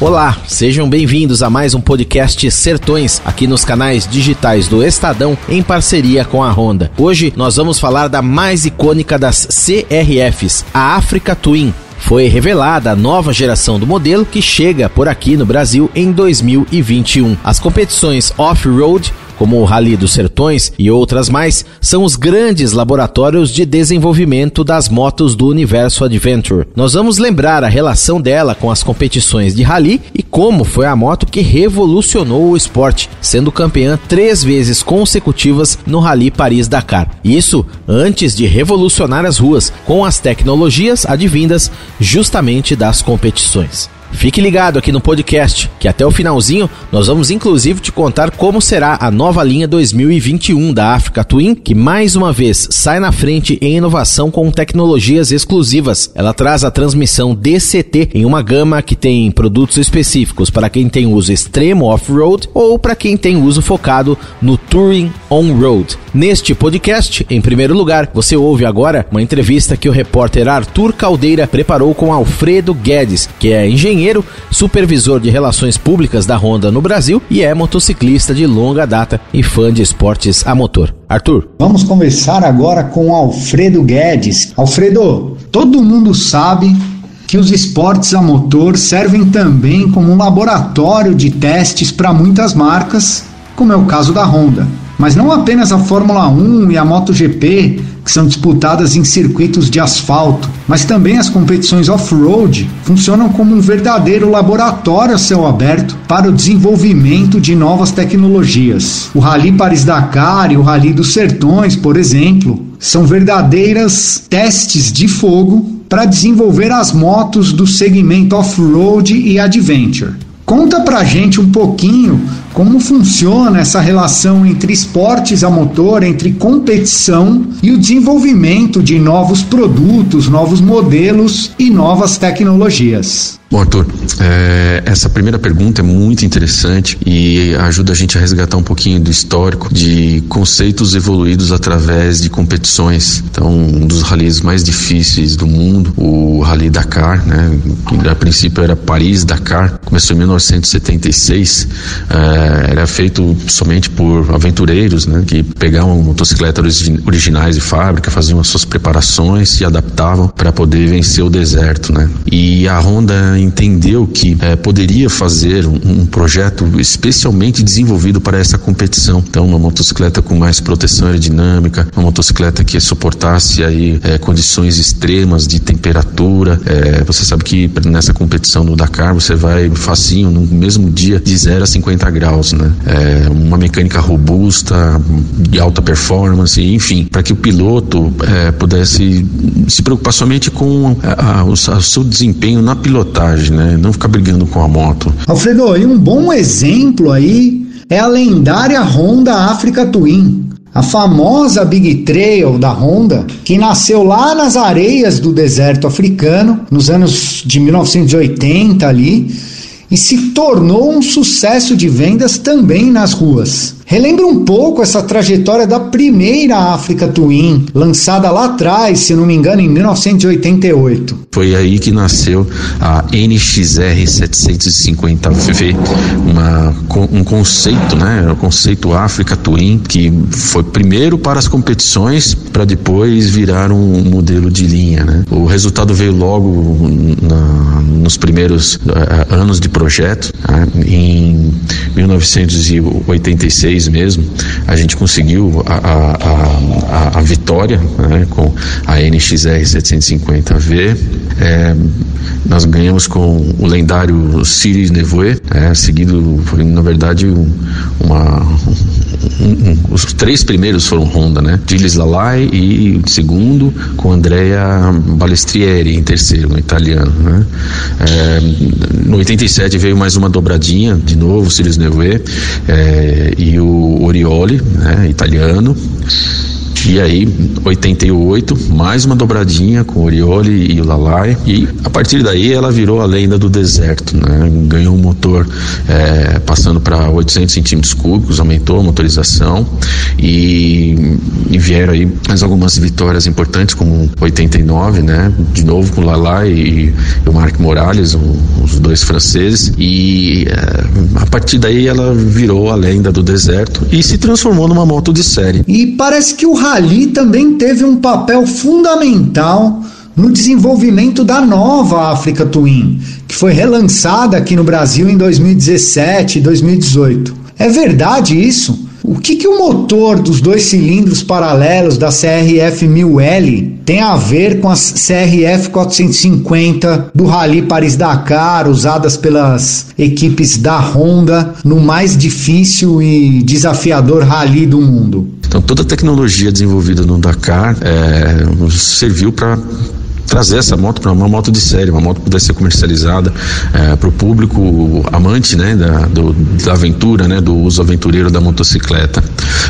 Olá, sejam bem-vindos a mais um podcast Sertões, aqui nos canais digitais do Estadão, em parceria com a Honda. Hoje nós vamos falar da mais icônica das CRFs, a Africa Twin. Foi revelada a nova geração do modelo que chega por aqui no Brasil em 2021. As competições off-road como o Rally dos Sertões e outras mais, são os grandes laboratórios de desenvolvimento das motos do universo Adventure. Nós vamos lembrar a relação dela com as competições de rally e como foi a moto que revolucionou o esporte, sendo campeã três vezes consecutivas no Rally Paris-Dakar. Isso antes de revolucionar as ruas com as tecnologias advindas justamente das competições. Fique ligado aqui no podcast, que até o finalzinho nós vamos inclusive te contar como será a nova linha 2021 da Africa Twin, que mais uma vez sai na frente em inovação com tecnologias exclusivas. Ela traz a transmissão DCT em uma gama que tem produtos específicos para quem tem uso extremo off-road ou para quem tem uso focado no touring on-road. Neste podcast, em primeiro lugar, você ouve agora uma entrevista que o repórter Arthur Caldeira preparou com Alfredo Guedes, que é engenheiro, supervisor de relações públicas da Honda no Brasil e é motociclista de longa data e fã de esportes a motor. Arthur. Vamos conversar agora com Alfredo Guedes. Alfredo, todo mundo sabe que os esportes a motor servem também como um laboratório de testes para muitas marcas, como é o caso da Honda. Mas não apenas a Fórmula 1 e a MotoGP, que são disputadas em circuitos de asfalto, mas também as competições off-road funcionam como um verdadeiro laboratório a céu aberto para o desenvolvimento de novas tecnologias. O Rally Paris-Dakar e o Rally dos Sertões, por exemplo, são verdadeiras testes de fogo para desenvolver as motos do segmento off-road e adventure. Conta pra gente um pouquinho como funciona essa relação entre esportes a motor, entre competição e o desenvolvimento de novos produtos, novos modelos e novas tecnologias. Bom, Arthur, é, essa primeira pergunta é muito interessante e ajuda a gente a resgatar um pouquinho do histórico de conceitos evoluídos através de competições. Então, um dos rallies mais difíceis do mundo, o Rally Dakar, né, que a princípio era Paris-Dakar, começou em 1976, é, era feito somente por aventureiros, né, que pegavam motocicletas originais de fábrica, faziam as suas preparações, se adaptavam para poder vencer o deserto, né. E a Honda entendeu que é, poderia fazer um, um, projeto especialmente desenvolvido para essa competição. Então, uma motocicleta com mais proteção aerodinâmica, uma motocicleta que suportasse aí é, condições extremas de temperatura. É, você sabe que nessa competição no Dakar você vai facinho no mesmo dia de 0 a 50 graus, né? Uma mecânica robusta, de alta performance, enfim, para que o piloto pudesse se preocupar somente com a, a, o, o seu desempenho na pilotagem né? Não ficar brigando com a moto. Alfredo, e um bom exemplo aí é a lendária Honda Africa Twin. A famosa Big Trail da Honda, que nasceu lá nas areias do deserto africano, nos anos de 1980 ali, e se tornou um sucesso de vendas também nas ruas. Relembra um pouco essa trajetória da primeira Africa Twin, lançada lá atrás, se não me engano, em 1988. Foi aí que nasceu a NXR 750V, uma, um conceito, né? O conceito Africa Twin, que foi primeiro para as competições, para depois virar um modelo de linha, né? O resultado veio logo na, nos primeiros uh, anos de projeto, né? em 1986 mesmo, a gente conseguiu a, a, a, a vitória né, com a NXR 750V. É, nós ganhamos com o lendário Sirius Nevoe, é, seguido, foi na verdade uma, um, um, os três primeiros foram Honda, né? Gilles Lalai e segundo com Andrea Balestrieri em terceiro, um italiano, né? É, no 87 veio mais uma dobradinha, de novo, Sirius Nevoe é, e o Orioli, né? Italiano. E aí, 88, mais uma dobradinha com o Oriole e o Lalai. E a partir daí ela virou a lenda do deserto, né? Ganhou um motor é, passando para 800 centímetros cúbicos, aumentou a motorização e, e, vieram aí mais algumas vitórias importantes, como 89, né? De novo com o Lalai e, e o Marc Morales, um, os dois franceses. E é, a partir daí ela virou a lenda do deserto e se transformou numa moto de série. E parece que o Rally também teve um papel fundamental no desenvolvimento da nova África Twin, que foi relançada aqui no Brasil em 2017 e 2018. É verdade isso? O que, que o motor dos dois cilindros paralelos da CRF 1000L tem a ver com as CRF 450 do Rally Paris-Dakar, usadas pelas equipes da Honda no mais difícil e desafiador rally do mundo? Então, toda a tecnologia desenvolvida no Dakar é, serviu para trazer essa moto para uma moto de série, uma moto que pudesse ser comercializada é, para o público amante né, da, do, da aventura, né, do uso aventureiro da motocicleta.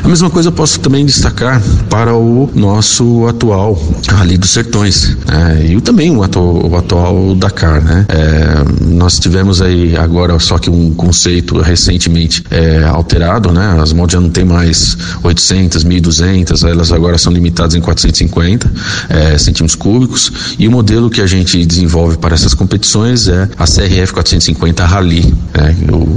A mesma coisa eu posso também destacar para o nosso atual Rally dos Sertões é, e também o atual, o atual Dakar. Né? É, nós tivemos aí agora só que um conceito recentemente é, alterado, né? as motos já não tem mais 800, 1200, elas agora são limitadas em 450 é, centímetros cúbicos e o modelo que a gente desenvolve para essas competições é a CRF 450 Rally. Né? O,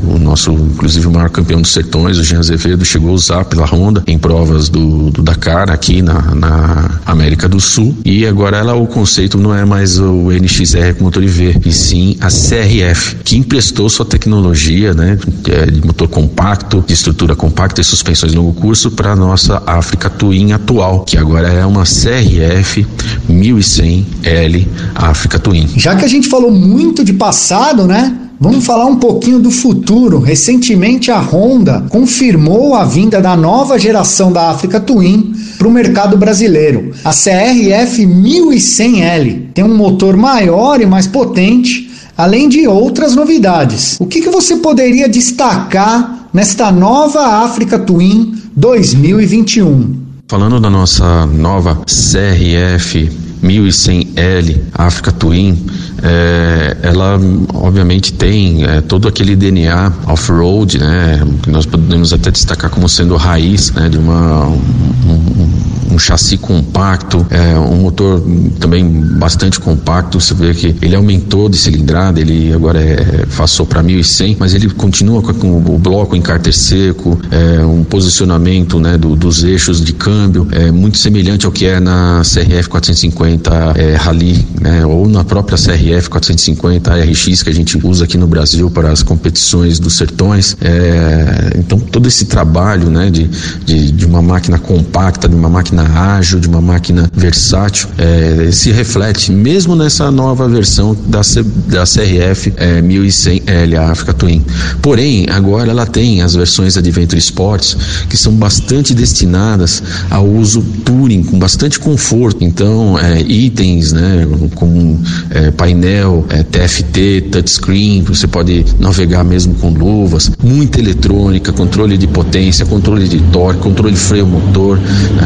nosso, inclusive, o maior campeão dos sertões, o Jean Azevedo, chegou a usar pela Honda em provas do, do Dakar aqui na, na, América do Sul. E agora ela, o conceito não é mais o NXR com motor IV, e sim a CRF, que emprestou sua tecnologia né, é de motor compacto, de estrutura compacta e suspensões longo curso para a nossa África Twin atual, que agora é uma CRF 1100 L África Twin. Já que a gente falou muito de passado, né? Vamos falar um pouquinho do futuro. Recentemente, a Honda confirmou a vinda da nova geração da África Twin para o mercado brasileiro. A CRF 1100L tem um motor maior e mais potente, além de outras novidades. O que, que você poderia destacar nesta nova África Twin 2021? Falando da nossa nova CRF 1100L Africa Twin, é, ela obviamente tem é, todo aquele DNA off-road, né, que nós podemos até destacar como sendo raiz né, de uma, um, chassi compacto, é, um motor também bastante compacto. Você vê que ele aumentou de cilindrada, ele agora é, passou para 1100, mas ele continua com, com o bloco em cárter seco, é, um posicionamento né, do, dos eixos de câmbio é, muito semelhante ao que é na CRF 450 450 é, Rally, né, ou na própria CRF 450 RX que a gente usa aqui no Brasil para as competições dos sertões. É, então todo esse trabalho, né, de, de, de, uma máquina compacta, de uma máquina ágil, de uma máquina versátil, é, se reflete mesmo nessa nova versão da, C, da CRF é, 1100L Africa Twin. Porém, agora ela tem as versões Adventure Sports que são bastante destinadas ao uso touring com bastante conforto. Então, é, itens, né, como é, painel, é, TFT, touchscreen, você pode navegar mesmo com luvas, muita eletrônica, controle de potência, controle de torque, controle de freio motor,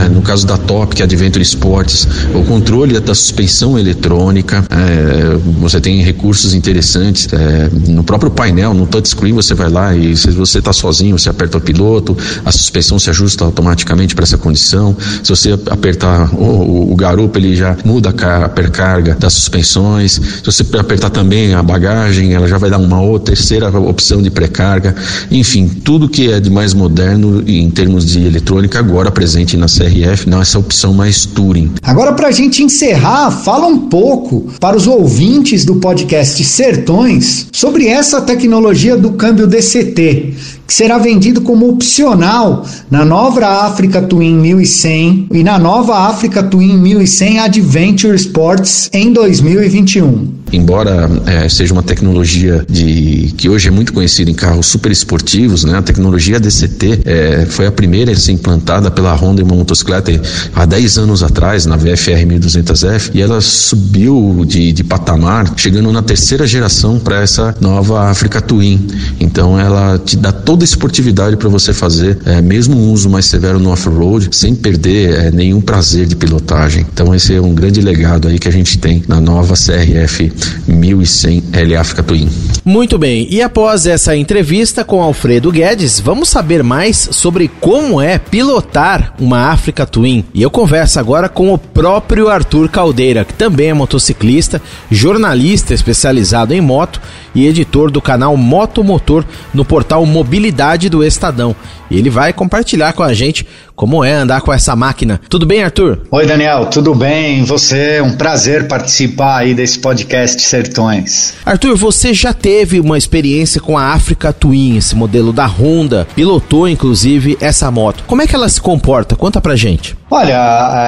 é, no caso da Top, que é Adventure Sports, o controle da suspensão eletrônica, é, você tem recursos interessantes, é, no próprio painel, no touchscreen você vai lá e se você está sozinho, você aperta o piloto, a suspensão se ajusta automaticamente para essa condição, se você apertar o, o, garupa ele já muda a percarga das suspensões. Se você apertar também a bagagem, ela já vai dar uma outra terceira opção de pré-carga. Enfim, tudo que é de mais moderno em termos de eletrônica agora presente na CRF, essa opção mais Touring. Agora para a gente encerrar, fala um pouco para os ouvintes do podcast Sertões sobre essa tecnologia do câmbio DCT que será vendido como opcional na nova África Twin 1100 e na nova África Twin 1100 Adventure Sports em 2021. Embora é, seja uma tecnologia de que hoje é muito conhecida em carros super esportivos, né? A tecnologia DCT é, foi a primeira a ser implantada pela Honda em uma motocicleta há 10 anos atrás, na VFR 1200F, e ela subiu de, de patamar, chegando na terceira geração para essa nova Africa Twin. Então ela te dá toda a esportividade para você fazer, é, mesmo um uso mais severo no off-road, sem perder é, nenhum prazer de pilotagem. Então esse é um grande legado aí que a gente tem na nova CRF 1100 L Africa Twin. Muito bem, e após essa entrevista com Alfredo Guedes, vamos saber mais sobre como é pilotar uma Africa Twin. E eu converso agora com o próprio Arthur Caldeira, que também é motociclista, jornalista especializado em moto e editor do canal Moto Motor no portal Mobilidade do Estadão. E ele vai compartilhar com a gente como é andar com essa máquina. Tudo bem, Arthur? Oi, Daniel, tudo bem? Você, um prazer participar aí desse podcast Sertões. Arthur, você já teve uma experiência com a Africa Twin, esse modelo da Honda, pilotou inclusive essa moto. Como é que ela se comporta? Conta pra gente. Olha,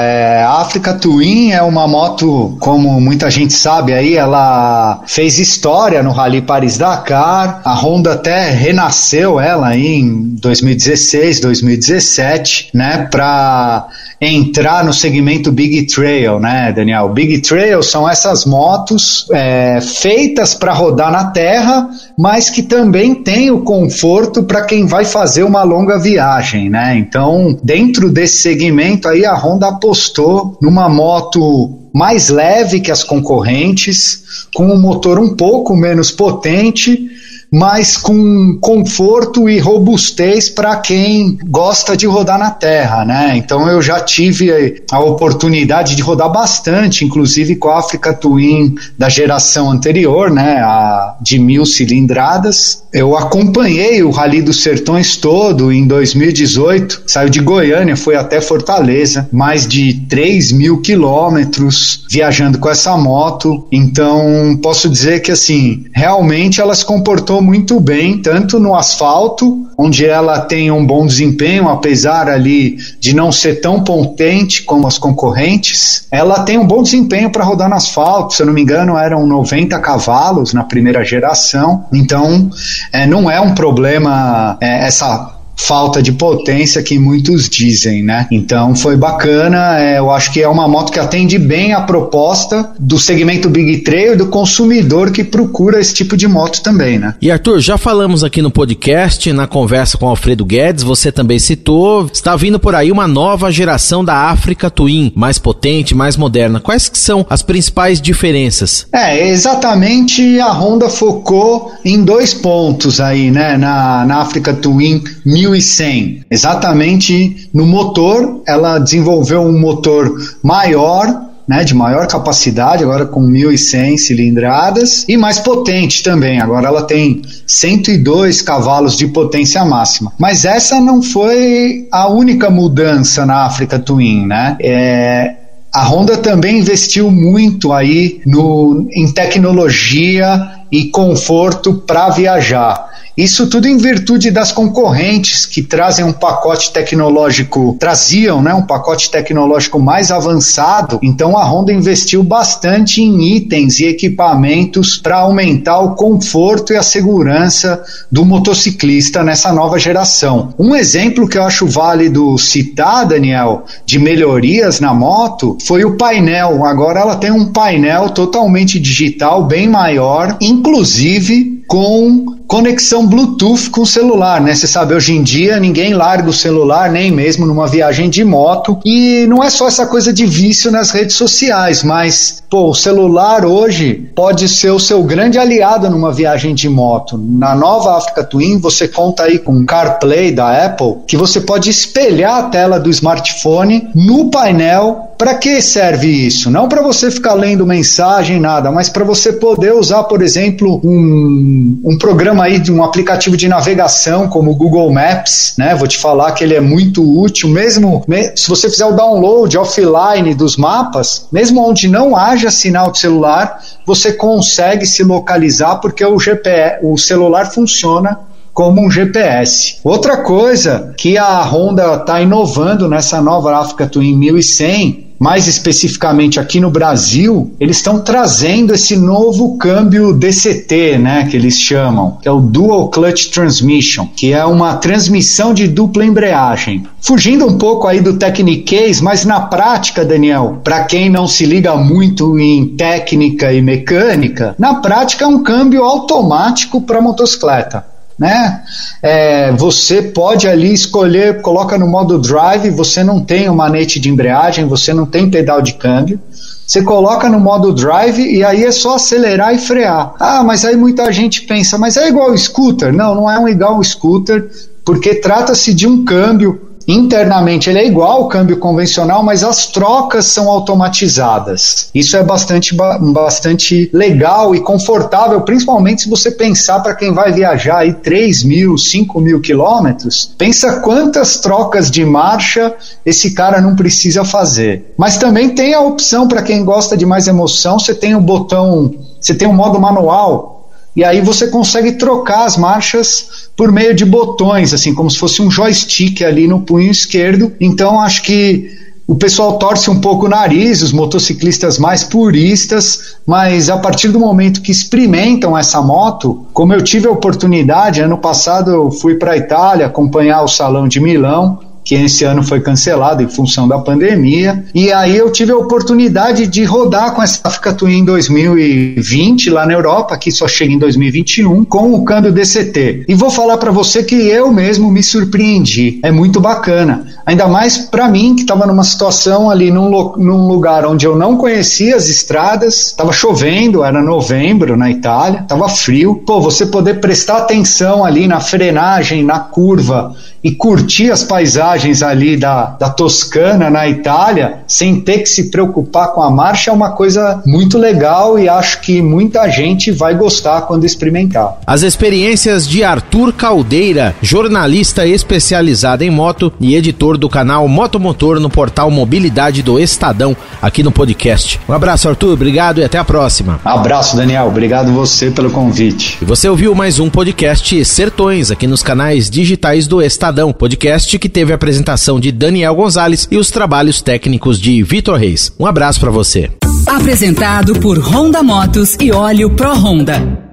é, a Africa Twin é uma moto, como muita gente sabe aí, ela fez história no Rally Paris-Dakar. A Honda até renasceu ela em 2016, 2017, né, para entrar no segmento Big Trail, né, Daniel? Big Trail são essas motos é, feitas para rodar na terra, mas que também tem o conforto para quem vai fazer uma longa viagem, né? Então, dentro desse segmento aí, a Honda apostou numa moto mais leve que as concorrentes, com um motor um pouco menos potente mas com conforto e robustez para quem gosta de rodar na terra, né? Então eu já tive a oportunidade de rodar bastante, inclusive com a Africa Twin da geração anterior, né? A de mil cilindradas. Eu acompanhei o Rally dos Sertões todo em 2018, saiu de Goiânia, foi até Fortaleza, mais de 3 mil quilômetros viajando com essa moto. Então posso dizer que assim, realmente ela se comportou muito bem, tanto no asfalto, onde ela tem um bom desempenho, apesar ali de não ser tão potente como as concorrentes. Ela tem um bom desempenho para rodar no asfalto, se eu não me engano, eram 90 cavalos na primeira geração. Então, é, não é um problema é, essa falta de potência que muitos dizem, né? Então foi bacana, é, eu acho que é uma moto que atende bem a proposta do segmento Big Trail e do consumidor que procura esse tipo de moto também, né? E Arthur, já falamos aqui no podcast, na conversa com Alfredo Guedes, você também citou, está vindo por aí uma nova geração da Africa Twin, mais potente, mais moderna. Quais são as principais diferenças? É, exatamente a Honda focou em dois pontos aí, né, na, na Africa Twin 1000 1100. Exatamente no motor, ela desenvolveu um motor maior, né, de maior capacidade, agora com 1.100 cilindradas, e mais potente também. Agora ela tem 102 cavalos de potência máxima. Mas essa não foi a única mudança na Africa Twin, né? É, a Honda também investiu muito aí no, em tecnologia e conforto para viajar. Isso tudo em virtude das concorrentes que trazem um pacote tecnológico, traziam né, um pacote tecnológico mais avançado. Então a Honda investiu bastante em itens e equipamentos para aumentar o conforto e a segurança do motociclista nessa nova geração. Um exemplo que eu acho válido citar, Daniel, de melhorias na moto foi o painel. Agora ela tem um painel totalmente digital, bem maior, inclusive com conexão Bluetooth com o celular, né? Você sabe, hoje em dia ninguém larga o celular, nem mesmo numa viagem de moto. E não é só essa coisa de vício nas redes sociais, mas, pô, o celular hoje pode ser o seu grande aliado numa viagem de moto. Na nova Africa Twin, você conta aí com CarPlay da Apple, que você pode espelhar a tela do smartphone no painel para que serve isso? Não para você ficar lendo mensagem, nada, mas para você poder usar, por exemplo, um, um programa aí de um aplicativo de navegação como o Google Maps, né? Vou te falar que ele é muito útil, mesmo se você fizer o download offline dos mapas, mesmo onde não haja sinal de celular, você consegue se localizar porque o GPS, o celular funciona como um GPS. Outra coisa que a Honda está inovando nessa nova Africa Twin 1100 mais especificamente aqui no Brasil, eles estão trazendo esse novo câmbio DCT, né, que eles chamam, que é o Dual Clutch Transmission, que é uma transmissão de dupla embreagem. Fugindo um pouco aí do Techniquez, mas na prática, Daniel, para quem não se liga muito em técnica e mecânica, na prática é um câmbio automático para motocicleta né? É, você pode ali escolher, coloca no modo drive, você não tem o manete de embreagem, você não tem pedal de câmbio. Você coloca no modo drive e aí é só acelerar e frear. Ah, mas aí muita gente pensa, mas é igual o scooter? Não, não é um igual o scooter, porque trata-se de um câmbio Internamente ele é igual ao câmbio convencional, mas as trocas são automatizadas. Isso é bastante, bastante legal e confortável, principalmente se você pensar para quem vai viajar aí 3 mil, 5 mil quilômetros. Pensa quantas trocas de marcha esse cara não precisa fazer. Mas também tem a opção para quem gosta de mais emoção, você tem o botão, você tem o modo manual e aí você consegue trocar as marchas por meio de botões, assim, como se fosse um joystick ali no punho esquerdo. Então acho que o pessoal torce um pouco o nariz, os motociclistas mais puristas, mas a partir do momento que experimentam essa moto, como eu tive a oportunidade, ano passado eu fui para a Itália acompanhar o Salão de Milão, que esse ano foi cancelado em função da pandemia. E aí eu tive a oportunidade de rodar com essa Africa Twin em 2020 lá na Europa, que só chega em 2021, com o câmbio DCT. E vou falar para você que eu mesmo me surpreendi. É muito bacana. Ainda mais para mim, que estava numa situação ali num, num lugar onde eu não conhecia as estradas, estava chovendo, era novembro na Itália, estava frio. Pô, você poder prestar atenção ali na frenagem, na curva e curtir as paisagens ali da, da Toscana, na Itália, sem ter que se preocupar com a marcha, é uma coisa muito legal e acho que muita gente vai gostar quando experimentar. As experiências de Arthur Caldeira, jornalista especializado em moto e editor do canal Motomotor no portal Mobilidade do Estadão, aqui no podcast. Um abraço, Arthur, obrigado e até a próxima. Abraço, Daniel, obrigado você pelo convite. E você ouviu mais um podcast Sertões aqui nos canais digitais do Estadão Estadão, podcast que teve a apresentação de Daniel Gonzalez e os trabalhos técnicos de Vitor Reis. Um abraço para você. Apresentado por Honda Motos e Óleo Pro Honda.